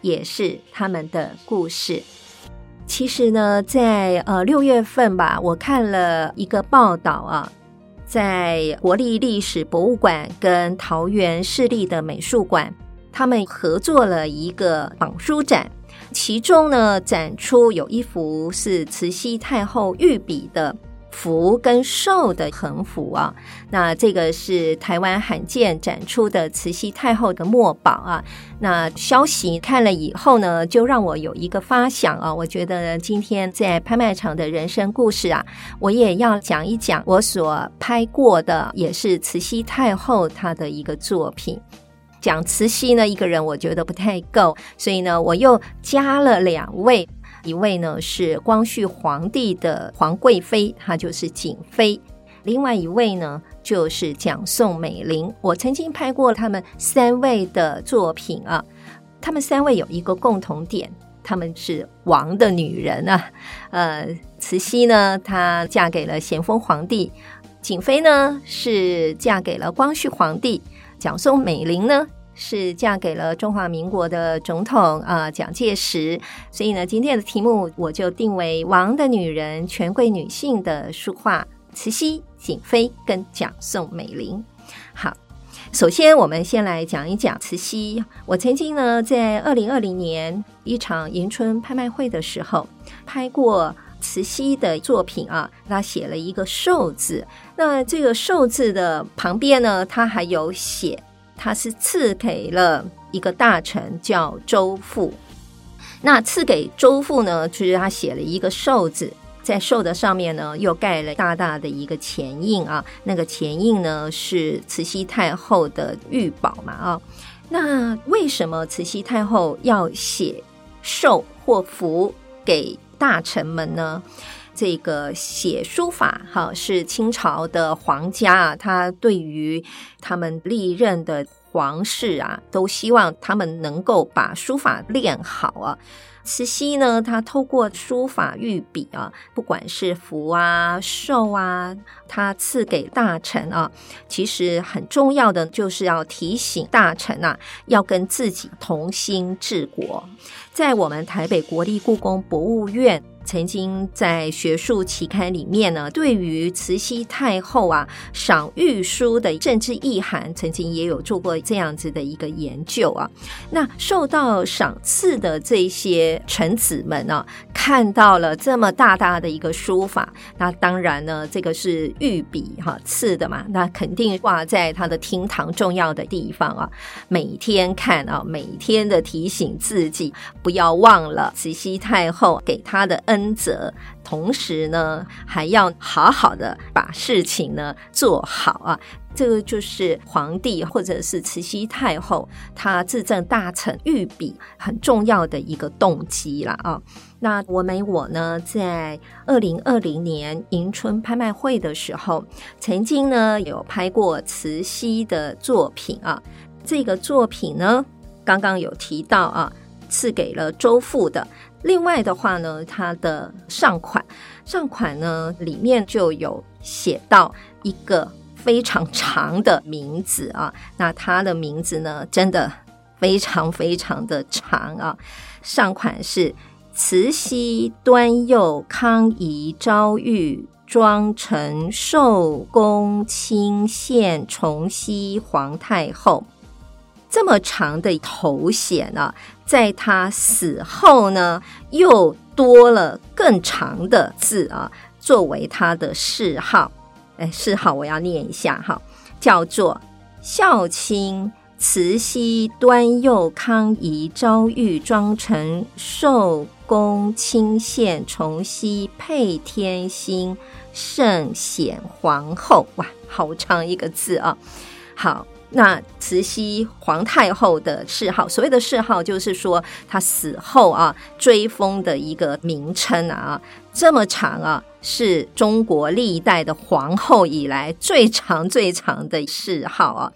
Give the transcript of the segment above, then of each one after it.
也是他们的故事。其实呢，在呃六月份吧，我看了一个报道啊，在国立历史博物馆跟桃园市立的美术馆，他们合作了一个绑书展，其中呢展出有一幅是慈禧太后御笔的。福跟寿的横幅啊，那这个是台湾罕见展出的慈禧太后的墨宝啊。那消息看了以后呢，就让我有一个发想啊。我觉得今天在拍卖场的人生故事啊，我也要讲一讲我所拍过的，也是慈禧太后她的一个作品。讲慈禧呢，一个人我觉得不太够，所以呢，我又加了两位。一位呢是光绪皇帝的皇贵妃，她就是瑾妃；另外一位呢就是蒋宋美龄。我曾经拍过他们三位的作品啊，他们三位有一个共同点，他们是王的女人啊。呃，慈禧呢，她嫁给了咸丰皇帝；瑾妃呢是嫁给了光绪皇帝；蒋宋美龄呢。是嫁给了中华民国的总统啊，蒋介石。所以呢，今天的题目我就定为“王的女人”，权贵女性的书画：慈禧、瑾妃跟蒋宋美龄。好，首先我们先来讲一讲慈禧。我曾经呢，在二零二零年一场迎春拍卖会的时候，拍过慈禧的作品啊，他写了一个“寿”字。那这个“寿”字的旁边呢，他还有写。他是赐给了一个大臣叫周馥，那赐给周馥呢，就是他写了一个寿字，在寿的上面呢又盖了大大的一个钱印啊，那个钱印呢是慈禧太后的御宝嘛啊，那为什么慈禧太后要写寿或福给大臣们呢？这个写书法哈，是清朝的皇家啊，他对于他们历任的皇室啊，都希望他们能够把书法练好啊。慈禧呢，她透过书法御笔啊，不管是福啊、寿啊，她赐给大臣啊，其实很重要的就是要提醒大臣啊，要跟自己同心治国。在我们台北国立故宫博物院。曾经在学术期刊里面呢，对于慈禧太后啊赏御书的政治意涵，曾经也有做过这样子的一个研究啊。那受到赏赐的这些臣子们呢，看到了这么大大的一个书法，那当然呢，这个是御笔哈赐的嘛，那肯定挂在他的厅堂重要的地方啊，每天看啊，每天的提醒自己不要忘了慈禧太后给他的恩。恩泽，同时呢，还要好好的把事情呢做好啊。这个就是皇帝或者是慈禧太后她赐赠大臣御笔很重要的一个动机了啊。那我没我呢，在二零二零年迎春拍卖会的时候，曾经呢有拍过慈禧的作品啊。这个作品呢，刚刚有提到啊，赐给了周馥的。另外的话呢，它的上款上款呢里面就有写到一个非常长的名字啊，那它的名字呢真的非常非常的长啊。上款是慈禧端佑康仪昭裕庄承寿恭钦献崇熙皇太后。这么长的头衔啊，在他死后呢，又多了更长的字啊，作为他的谥号。哎，谥号我要念一下哈，叫做孝亲慈禧端佑康仪昭裕庄承寿恭清献崇熙配天心圣显皇后。哇，好长一个字啊！好。那慈禧皇太后的谥号，所谓的谥号就是说她死后啊追封的一个名称啊，这么长啊，是中国历代的皇后以来最长最长的谥号啊。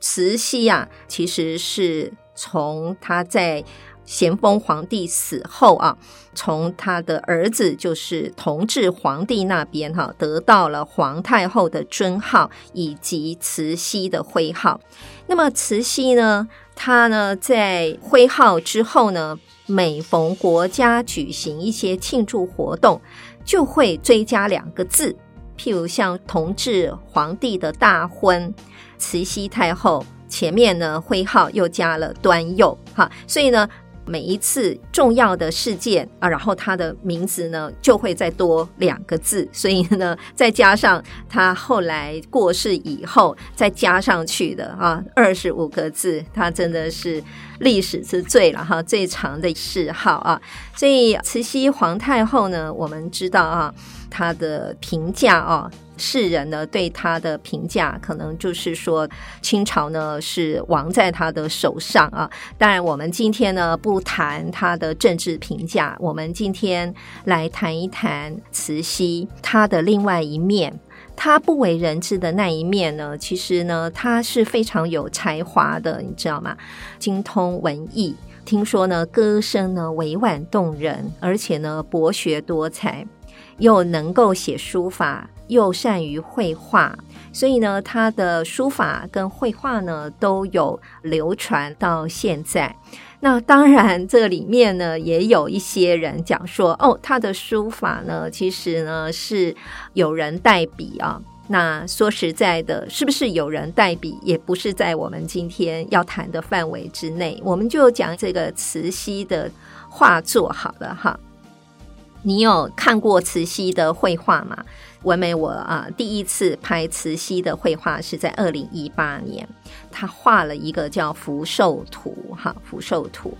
慈禧啊，其实是从她在。咸丰皇帝死后啊，从他的儿子就是同治皇帝那边哈，得到了皇太后的尊号以及慈禧的徽号。那么慈禧呢，她呢在徽号之后呢，每逢国家举行一些庆祝活动，就会追加两个字，譬如像同治皇帝的大婚，慈禧太后前面呢徽号又加了端佑哈，所以呢。每一次重要的事件啊，然后他的名字呢就会再多两个字，所以呢，再加上他后来过世以后再加上去的啊，二十五个字，他真的是历史之最了哈，最长的谥号啊。所以慈禧皇太后呢，我们知道啊，她的评价啊。世人呢对他的评价，可能就是说清朝呢是亡在他的手上啊。当然，我们今天呢不谈他的政治评价，我们今天来谈一谈慈禧她的另外一面。她不为人知的那一面呢，其实呢她是非常有才华的，你知道吗？精通文艺，听说呢歌声呢委婉动人，而且呢博学多才，又能够写书法。又善于绘画，所以呢，他的书法跟绘画呢都有流传到现在。那当然，这里面呢也有一些人讲说，哦，他的书法呢其实呢是有人代笔啊。那说实在的，是不是有人代笔，也不是在我们今天要谈的范围之内。我们就讲这个慈禧的画作好了哈。你有看过慈禧的绘画吗？文美，我啊，第一次拍慈禧的绘画是在二零一八年，他画了一个叫《福寿图》哈，《福寿图》。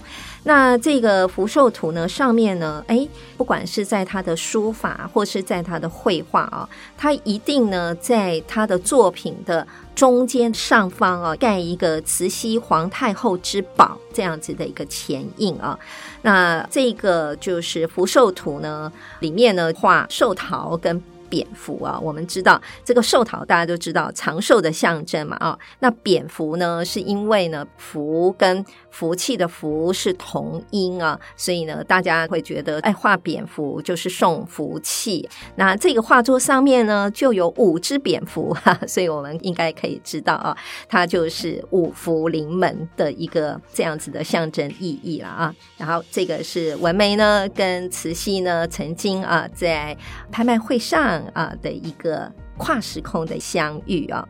那这个《福寿图》呢，上面呢，哎，不管是在他的书法，或是在他的绘画啊，他一定呢，在他的作品的中间上方啊，盖一个慈禧皇太后之宝这样子的一个前印啊。那这个就是《福寿图》呢，里面呢画寿桃跟。蝙蝠啊，我们知道这个寿桃，大家都知道长寿的象征嘛啊。那蝙蝠呢，是因为呢福跟福气的福是同音啊，所以呢大家会觉得哎画蝙蝠就是送福气。那这个画作上面呢就有五只蝙蝠哈，所以我们应该可以知道啊，它就是五福临门的一个这样子的象征意义了啊。然后这个是文玫呢跟慈禧呢曾经啊在拍卖会上。啊的一个跨时空的相遇啊，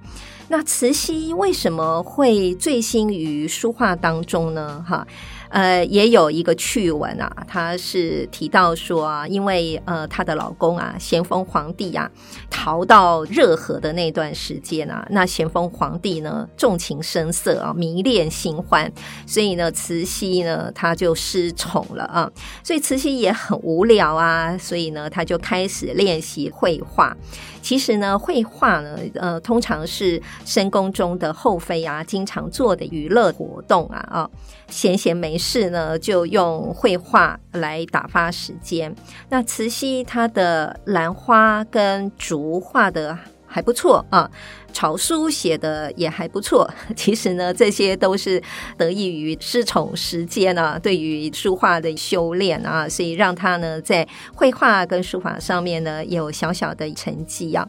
那慈禧为什么会醉心于书画当中呢？哈。呃，也有一个趣闻啊，她是提到说啊，因为呃，她的老公啊，咸丰皇帝啊，逃到热河的那段时间啊，那咸丰皇帝呢，纵情声色啊，迷恋新欢，所以呢，慈禧呢，她就失宠了啊，所以慈禧也很无聊啊，所以呢，她就开始练习绘画。其实呢，绘画呢，呃，通常是深宫中的后妃啊，经常做的娱乐活动啊，啊，闲闲没事呢，就用绘画来打发时间。那慈禧她的兰花跟竹画的还不错啊，草书写的也还不错。其实呢，这些都是得益于失宠时间啊，对于书画的修炼啊，所以让他呢在绘画跟书法上面呢有小小的成绩啊。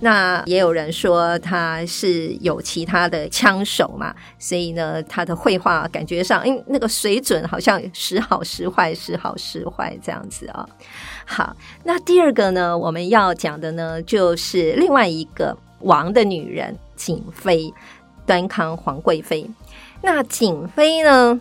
那也有人说他是有其他的枪手嘛，所以呢，他的绘画感觉上，哎，那个水准好像时好时坏，时好时坏这样子啊、好，那第二个呢，我们要讲的呢，就是另外一个王的女人瑾妃，端康皇贵妃。那瑾妃呢，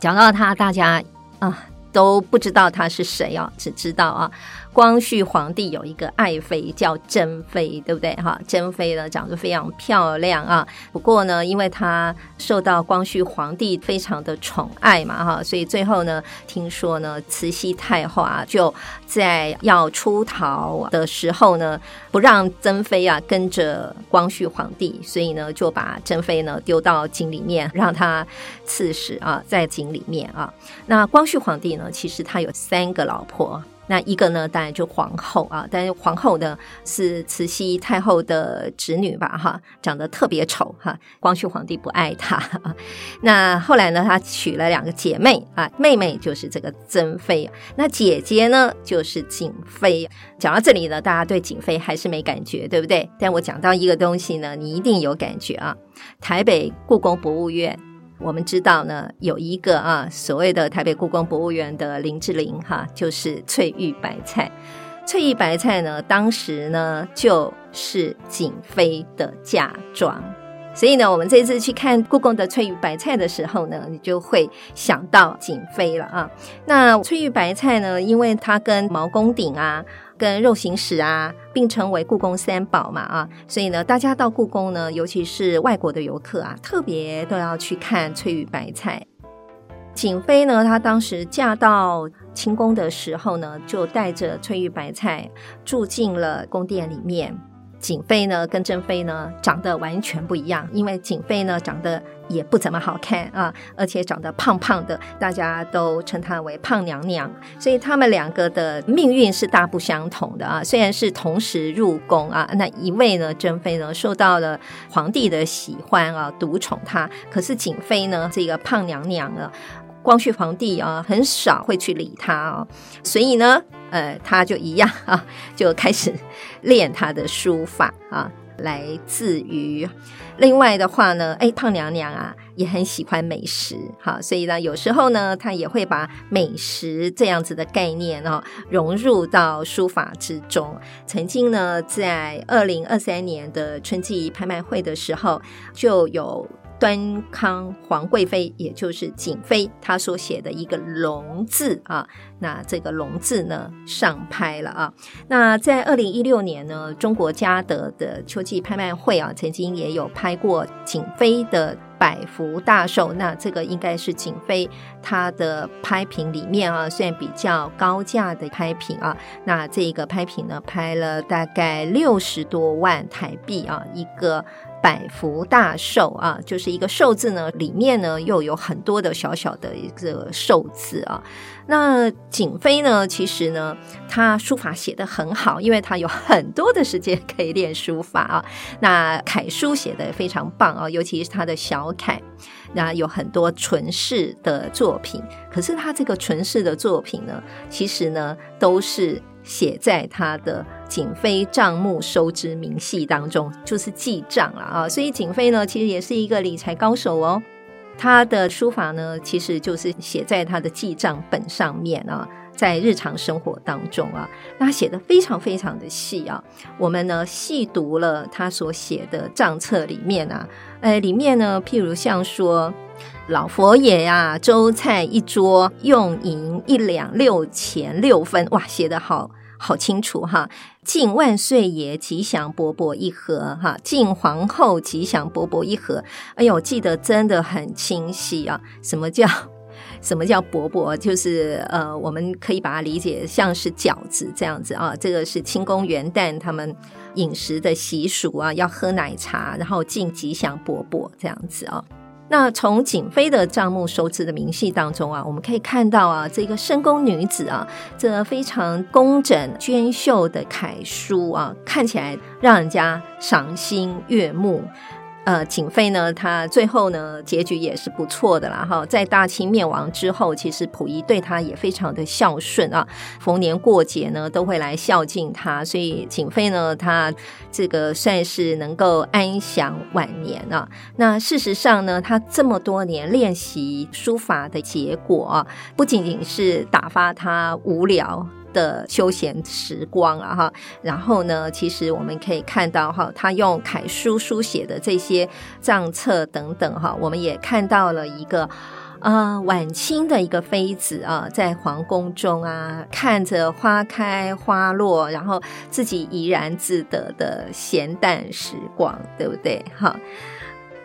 讲到她，大家啊。都不知道她是谁啊，只知道啊。光绪皇帝有一个爱妃叫珍妃，对不对？哈，珍妃呢长得非常漂亮啊。不过呢，因为她受到光绪皇帝非常的宠爱嘛，哈，所以最后呢，听说呢，慈禧太后啊就在要出逃的时候呢，不让珍妃啊跟着光绪皇帝，所以呢就把珍妃呢丢到井里面，让她赐死啊，在井里面啊。那光绪皇帝呢，其实他有三个老婆。那一个呢，当然就皇后啊，但是皇后呢是慈禧太后的侄女吧，哈，长得特别丑哈，光绪皇帝不爱她。那后来呢，她娶了两个姐妹啊，妹妹就是这个珍妃，那姐姐呢就是瑾妃。讲到这里呢，大家对瑾妃还是没感觉，对不对？但我讲到一个东西呢，你一定有感觉啊，台北故宫博物院。我们知道呢，有一个啊，所谓的台北故宫博物院的林志玲哈，就是翠玉白菜。翠玉白菜呢，当时呢就是瑾妃的嫁妆。所以呢，我们这次去看故宫的翠玉白菜的时候呢，你就会想到瑾妃了啊。那翠玉白菜呢，因为它跟毛公鼎啊。跟肉形石啊并称为故宫三宝嘛啊，所以呢，大家到故宫呢，尤其是外国的游客啊，特别都要去看翠玉白菜。瑾妃呢，她当时嫁到清宫的时候呢，就带着翠玉白菜住进了宫殿里面。瑾妃呢，跟珍妃呢长得完全不一样，因为瑾妃呢长得也不怎么好看啊，而且长得胖胖的，大家都称她为胖娘娘，所以他们两个的命运是大不相同的啊。虽然是同时入宫啊，那一位呢，珍妃呢受到了皇帝的喜欢啊，独宠她，可是瑾妃呢，这个胖娘娘啊。光绪皇帝啊，很少会去理他啊，所以呢，呃，他就一样啊，就开始练他的书法啊，来自于。另外的话呢，哎，胖娘娘啊，也很喜欢美食，哈，所以呢，有时候呢，他也会把美食这样子的概念哦，融入到书法之中。曾经呢，在二零二三年的春季拍卖会的时候，就有。端康皇贵妃，也就是瑾妃，她所写的一个“龙”字啊，那这个“龙”字呢上拍了啊。那在二零一六年呢，中国嘉德的秋季拍卖会啊，曾经也有拍过瑾妃的百福大寿。那这个应该是瑾妃她的拍品里面啊，算比较高价的拍品啊。那这个拍品呢，拍了大概六十多万台币啊，一个。百福大寿啊，就是一个寿字呢，里面呢又有很多的小小的一个寿字啊。那瑾妃呢，其实呢，她书法写得很好，因为她有很多的时间可以练书法啊。那楷书写得非常棒啊，尤其是她的小楷，那有很多存世的作品。可是她这个存世的作品呢，其实呢都是。写在他的《瑾妃账目收支明细》当中，就是记账了啊。所以瑾妃呢，其实也是一个理财高手哦。他的书法呢，其实就是写在他的记账本上面啊，在日常生活当中啊，那他写的非常非常的细啊。我们呢细读了他所写的账册里面啊，呃，里面呢，譬如像说。老佛爷呀、啊，粥菜一桌，用银一两六钱六分，哇，写得好好清楚哈！敬万岁爷吉祥勃勃一盒哈，敬皇后吉祥勃勃一盒。哎呦，记得真的很清晰啊！什么叫什么叫勃勃？就是呃，我们可以把它理解像是饺子这样子啊。这个是清宫元旦他们饮食的习俗啊，要喝奶茶，然后敬吉祥勃勃这样子啊。那从景妃的账目收支的明细当中啊，我们可以看到啊，这个深宫女子啊，这非常工整娟秀的楷书啊，看起来让人家赏心悦目。呃，瑾妃呢，她最后呢，结局也是不错的啦哈。在大清灭亡之后，其实溥仪对她也非常的孝顺啊，逢年过节呢都会来孝敬她，所以瑾妃呢，她这个算是能够安享晚年啊。那事实上呢，她这么多年练习书法的结果，不仅仅是打发她无聊。的休闲时光啊哈，然后呢，其实我们可以看到哈，他用楷书书写的这些账册等等哈，我们也看到了一个、呃，晚清的一个妃子啊，在皇宫中啊，看着花开花落，然后自己怡然自得的闲淡时光，对不对？哈。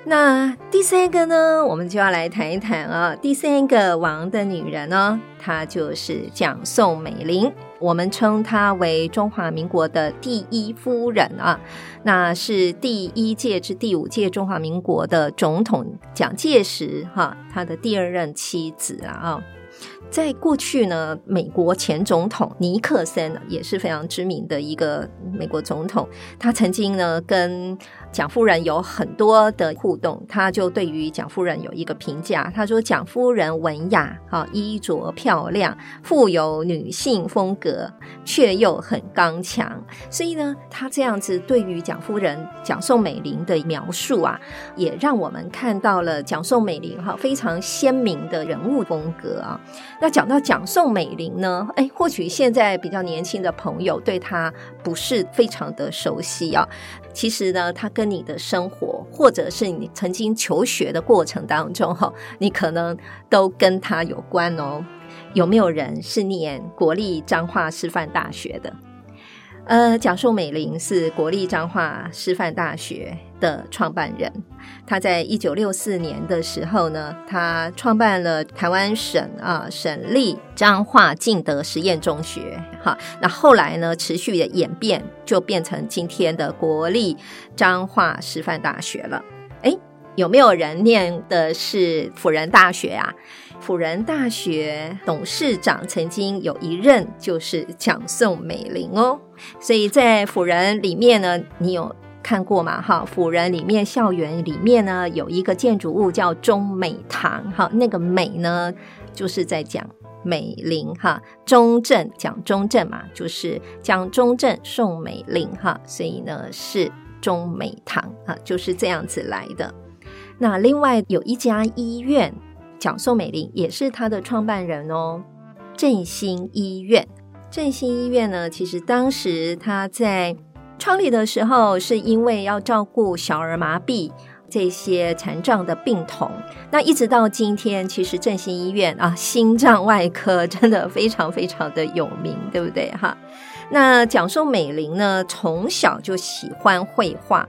那第三个呢，我们就要来谈一谈啊。第三个王的女人呢，她就是蒋宋美龄，我们称她为中华民国的第一夫人啊。那是第一届至第五届中华民国的总统蒋介石哈，他的第二任妻子啊。在过去呢，美国前总统尼克森也是非常知名的一个美国总统，他曾经呢跟蒋夫人有很多的互动，他就对于蒋夫人有一个评价，他说蒋夫人文雅，哈，衣着漂亮，富有女性风格，却又很刚强。所以呢，他这样子对于蒋夫人蒋宋美龄的描述啊，也让我们看到了蒋宋美龄哈非常鲜明的人物风格啊。那讲到蒋宋美龄呢，哎，或许现在比较年轻的朋友对她不是非常的熟悉啊。其实呢，她跟跟你的生活，或者是你曾经求学的过程当中，哈，你可能都跟他有关哦。有没有人是念国立彰化师范大学的？呃，蒋宋美玲是国立彰化师范大学的创办人。他在一九六四年的时候呢，他创办了台湾省啊省立彰化敬德实验中学。哈，那后来呢，持续的演变就变成今天的国立彰化师范大学了。诶，有没有人念的是辅仁大学啊？辅仁大学董事长曾经有一任就是蒋宋美龄哦，所以在辅仁里面呢，你有看过吗？哈，辅仁里面校园里面呢，有一个建筑物叫中美堂，哈，那个美呢就是在讲美龄哈，中正讲中正嘛，就是讲中正宋美龄哈，所以呢是中美堂啊，就是这样子来的。那另外有一家医院。蒋宋美龄也是他的创办人哦，振兴医院。振兴医院呢，其实当时他在创立的时候，是因为要照顾小儿麻痹这些残障的病童。那一直到今天，其实振兴医院啊，心脏外科真的非常非常的有名，对不对哈？那蒋宋美龄呢，从小就喜欢绘画。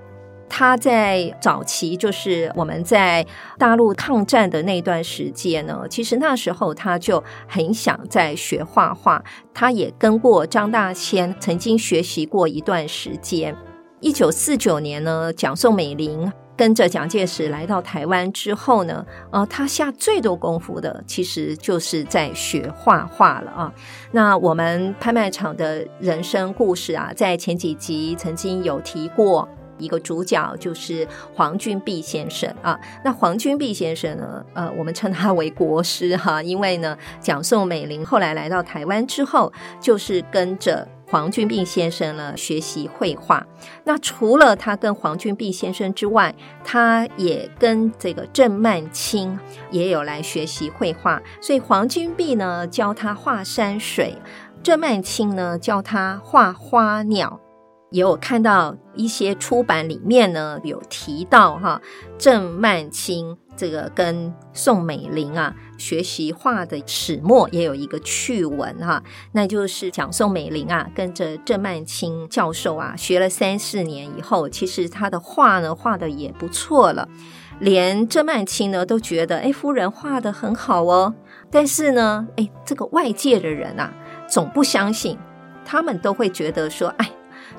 他在早期，就是我们在大陆抗战的那段时间呢，其实那时候他就很想在学画画。他也跟过张大千，曾经学习过一段时间。一九四九年呢，蒋宋美龄跟着蒋介石来到台湾之后呢，呃，他下最多功夫的，其实就是在学画画了啊。那我们拍卖场的人生故事啊，在前几集曾经有提过。一个主角就是黄君璧先生啊，那黄君璧先生呢，呃，我们称他为国师哈，因为呢，蒋宋美龄后来来到台湾之后，就是跟着黄君璧先生呢学习绘画。那除了他跟黄君璧先生之外，他也跟这个郑曼青也有来学习绘画，所以黄君璧呢教他画山水，郑曼青呢教他画花鸟。也有看到一些出版里面呢，有提到哈，郑曼青这个跟宋美龄啊学习画的始末也有一个趣闻哈，那就是蒋宋美龄啊跟着郑曼青教授啊学了三四年以后，其实他的画呢画的也不错了，连郑曼青呢都觉得哎夫人画的很好哦，但是呢哎这个外界的人啊总不相信，他们都会觉得说哎。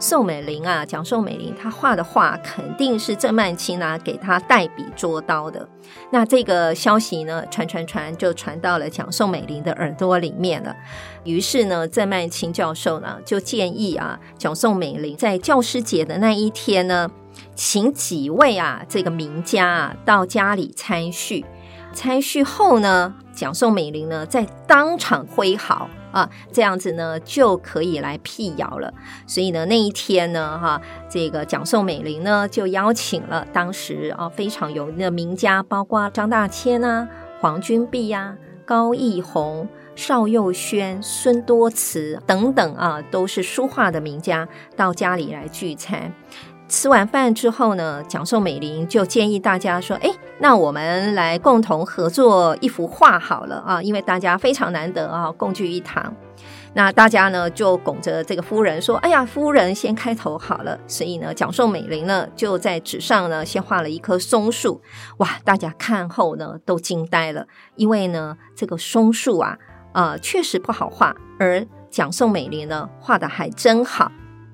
宋美龄啊，蒋宋美龄，她画的画肯定是郑曼青啊给她代笔捉刀的。那这个消息呢，传传传就传到了蒋宋美龄的耳朵里面了。于是呢，郑曼青教授呢就建议啊，蒋宋美龄在教师节的那一天呢，请几位啊这个名家啊到家里参叙。参叙后呢，蒋宋美龄呢在当场挥毫。啊，这样子呢就可以来辟谣了。所以呢，那一天呢，哈，这个蒋宋美龄呢就邀请了当时啊非常有名的名家，包括张大千啊、黄君璧呀、高逸鸿、邵佑轩、孙多慈等等啊，都是书画的名家到家里来聚餐。吃完饭之后呢，蒋宋美龄就建议大家说：“哎，那我们来共同合作一幅画好了啊，因为大家非常难得啊，共聚一堂。”那大家呢就拱着这个夫人说：“哎呀，夫人先开头好了。”所以呢，蒋宋美龄呢就在纸上呢先画了一棵松树。哇，大家看后呢都惊呆了，因为呢这个松树啊，呃，确实不好画，而蒋宋美龄呢画得还真好。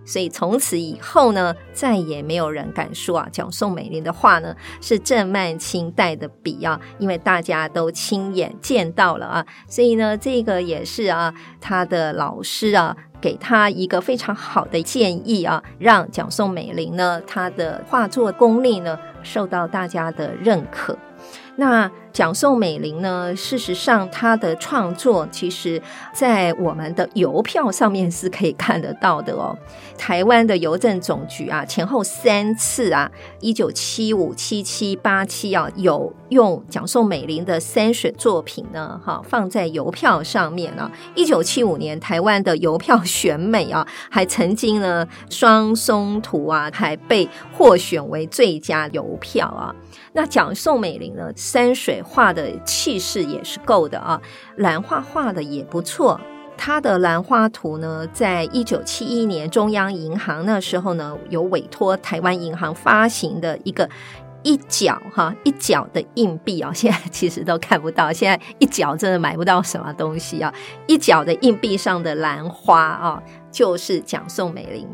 所以从此以后呢，再也没有人敢说啊，蒋宋美龄的画呢是郑曼青带的笔啊，因为大家都亲眼见到了啊。所以呢，这个也是啊，他的老师啊给他一个非常好的建议啊，让蒋宋美龄呢她的画作功力呢受到大家的认可。那蒋宋美龄呢，事实上她的创作，其实在我们的邮票上面是可以看得到的哦。台湾的邮政总局啊，前后三次啊，一九七五、七七、八七啊，有用蒋宋美龄的山水作品呢，哈，放在邮票上面啊。一九七五年，台湾的邮票选美啊，还曾经呢，双松图啊，还被获选为最佳邮票啊。那蒋宋美龄呢，山水画的气势也是够的啊，兰花画的也不错。他的兰花图呢，在一九七一年中央银行那时候呢，有委托台湾银行发行的一个一角哈一角的硬币啊，现在其实都看不到，现在一角真的买不到什么东西啊，一角的硬币上的兰花啊，就是蒋宋美龄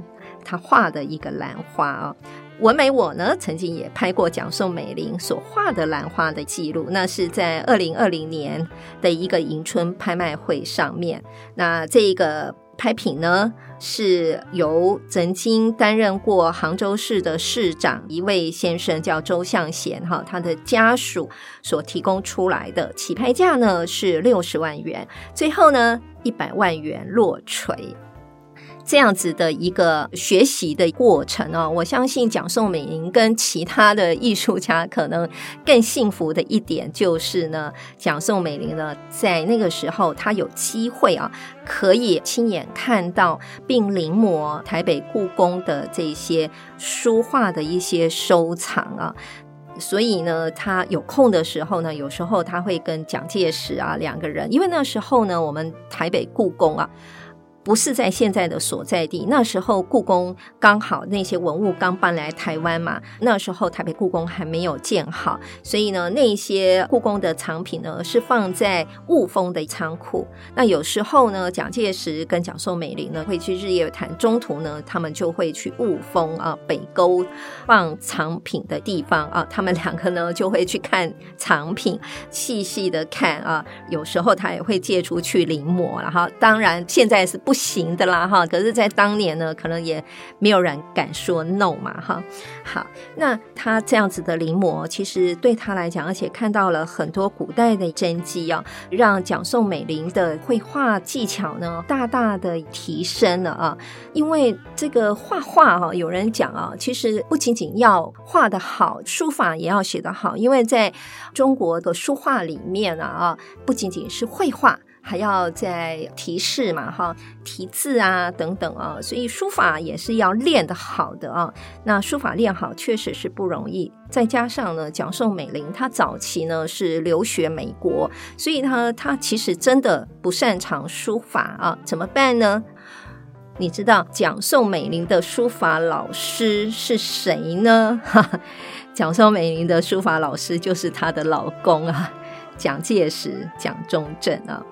他画的一个兰花啊。文美我呢，曾经也拍过蒋宋美龄所画的兰花的记录，那是在二零二零年的一个迎春拍卖会上面。那这个拍品呢，是由曾经担任过杭州市的市长一位先生叫周向贤哈，他的家属所提供出来的，起拍价呢是六十万元，最后呢一百万元落锤。这样子的一个学习的过程哦，我相信蒋宋美龄跟其他的艺术家可能更幸福的一点就是呢，蒋宋美龄呢在那个时候他有机会啊，可以亲眼看到并临摹台北故宫的这些书画的一些收藏啊，所以呢，他有空的时候呢，有时候他会跟蒋介石啊两个人，因为那时候呢，我们台北故宫啊。不是在现在的所在地，那时候故宫刚好那些文物刚搬来台湾嘛，那时候台北故宫还没有建好，所以呢，那些故宫的藏品呢是放在雾峰的仓库。那有时候呢，蒋介石跟蒋宋美龄呢会去日月潭，中途呢他们就会去雾峰啊北沟放藏品的地方啊，他们两个呢就会去看藏品，细细的看啊，有时候他也会借出去临摹，然后当然现在是不。行的啦哈，可是，在当年呢，可能也没有人敢说 no 嘛哈。好，那他这样子的临摹，其实对他来讲，而且看到了很多古代的真迹啊，让蒋宋美龄的绘画技巧呢，大大的提升了啊。因为这个画画哈，有人讲啊，其实不仅仅要画得好，书法也要写得好，因为在中国的书画里面啊啊，不仅仅是绘画。还要再提示嘛，哈，题字啊等等啊，所以书法也是要练得好的啊。那书法练好确实是不容易，再加上呢，蒋宋美龄她早期呢是留学美国，所以她她其实真的不擅长书法啊，怎么办呢？你知道蒋宋美龄的书法老师是谁呢？哈，蒋宋美龄的书法老师就是她的老公啊。蒋介石、蒋中正啊，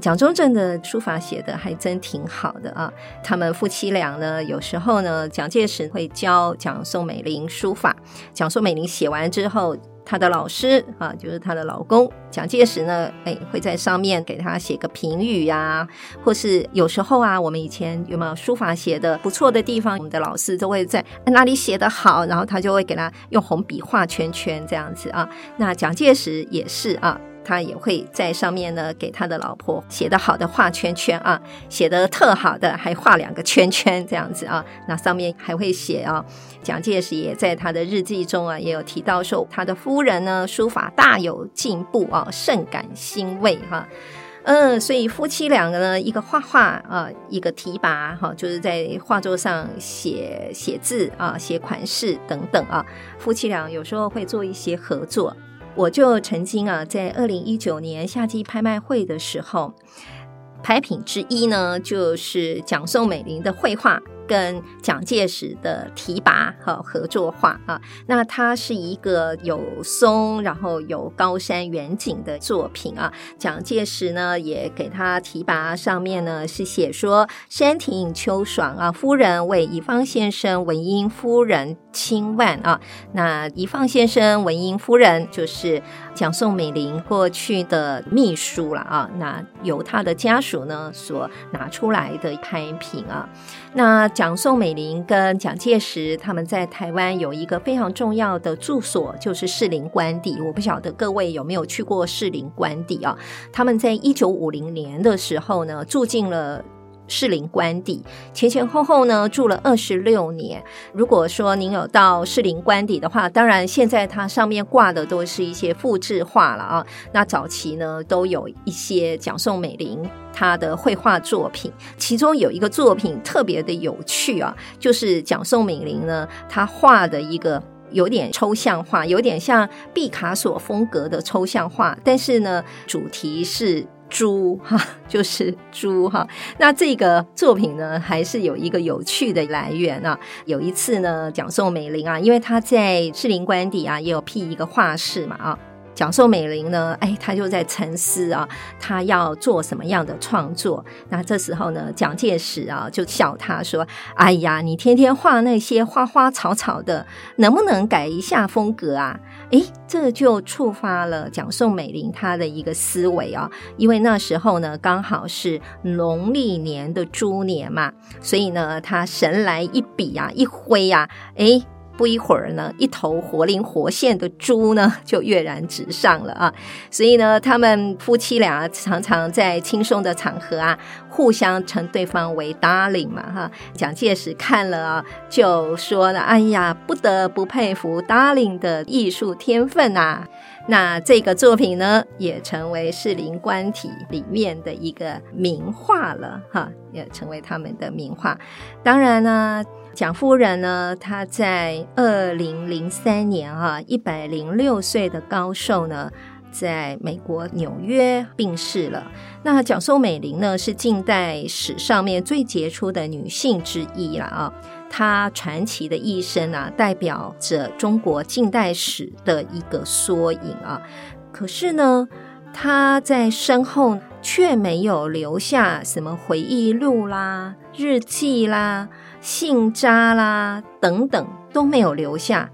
蒋中正的书法写的还真挺好的啊。他们夫妻俩呢，有时候呢，蒋介石会教蒋宋美龄书法，蒋宋美龄写完之后，他的老师啊，就是他的老公蒋介石呢，哎，会在上面给他写个评语呀、或是有时候啊，我们以前有没有书法写的不错的地方，我们的老师都会在哪里写的好，然后他就会给他用红笔画圈圈这样子啊。那蒋介石也是啊。他也会在上面呢，给他的老婆写的好的画圈圈啊，写的特好的还画两个圈圈这样子啊。那上面还会写啊，蒋介石也在他的日记中啊，也有提到说他的夫人呢书法大有进步啊，甚感欣慰哈。嗯，所以夫妻两个呢，一个画画啊，一个提拔哈，就是在画桌上写写字啊，写款式等等啊。夫妻俩有时候会做一些合作。我就曾经啊，在二零一九年夏季拍卖会的时候，拍品之一呢，就是蒋宋美龄的绘画。跟蒋介石的提拔和合作画啊，那它是一个有松，然后有高山远景的作品啊。蒋介石呢也给他提拔，上面呢是写说“山亭秋爽啊，夫人为宜芳先生文英夫人亲万啊”。那宜芳先生文英夫人就是蒋宋美龄过去的秘书了啊。那由他的家属呢所拿出来的拍品啊，那。蒋宋美龄跟蒋介石他们在台湾有一个非常重要的住所，就是士林官邸。我不晓得各位有没有去过士林官邸啊？他们在一九五零年的时候呢，住进了。士林官邸前前后后呢住了二十六年。如果说您有到士林官邸的话，当然现在它上面挂的都是一些复制画了啊。那早期呢都有一些蒋宋美龄她的绘画作品，其中有一个作品特别的有趣啊，就是蒋宋美龄呢她画的一个有点抽象画，有点像毕卡索风格的抽象画，但是呢主题是。猪哈，就是猪哈。那这个作品呢，还是有一个有趣的来源啊。有一次呢，蒋宋美龄啊，因为他在士林官邸啊，也有辟一个画室嘛啊。蒋宋美龄呢，哎，他就在沉思啊，他要做什么样的创作？那这时候呢，蒋介石啊就笑他说：“哎呀，你天天画那些花花草草的，能不能改一下风格啊？”哎，这就触发了蒋宋美龄她的一个思维啊，因为那时候呢，刚好是农历年的猪年嘛，所以呢，她神来一笔啊，一挥啊，哎。不一会儿呢，一头活灵活现的猪呢就跃然纸上了啊！所以呢，他们夫妻俩常常在轻松的场合啊，互相称对方为 darling 嘛哈。蒋介石看了啊，就说了：“哎呀，不得不佩服 darling 的艺术天分呐！”那这个作品呢，也成为士林官邸里面的一个名画了哈，也成为他们的名画。当然呢。蒋夫人呢，她在二零零三年啊，一百零六岁的高寿呢，在美国纽约病逝了。那蒋宋美龄呢，是近代史上面最杰出的女性之一了啊。她传奇的一生啊，代表着中国近代史的一个缩影啊。可是呢，她在身后却没有留下什么回忆录啦、日记啦。信札啦，等等都没有留下，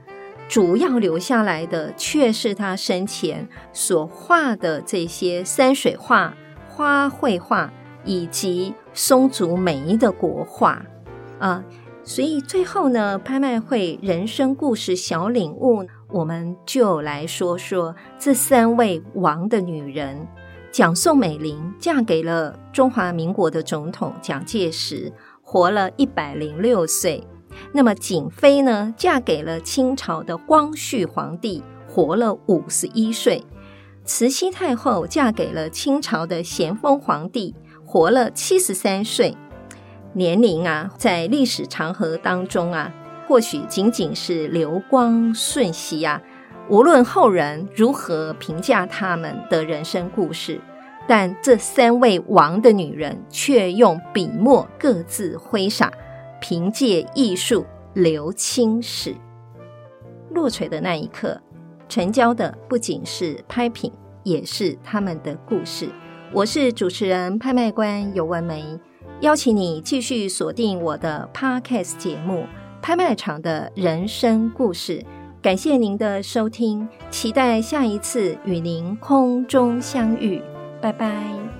主要留下来的却是他生前所画的这些山水画、花卉画以及松竹梅的国画啊。所以最后呢，拍卖会人生故事小领悟，我们就来说说这三位王的女人：蒋宋美龄嫁给了中华民国的总统蒋介石。活了一百零六岁，那么瑾妃呢？嫁给了清朝的光绪皇帝，活了五十一岁。慈禧太后嫁给了清朝的咸丰皇帝，活了七十三岁。年龄啊，在历史长河当中啊，或许仅仅是流光瞬息啊。无论后人如何评价他们的人生故事。但这三位王的女人却用笔墨各自挥洒，凭借艺术留青史。落槌的那一刻，成交的不仅是拍品，也是他们的故事。我是主持人、拍卖官游文梅，邀请你继续锁定我的 Podcast 节目《拍卖场的人生故事》。感谢您的收听，期待下一次与您空中相遇。拜拜。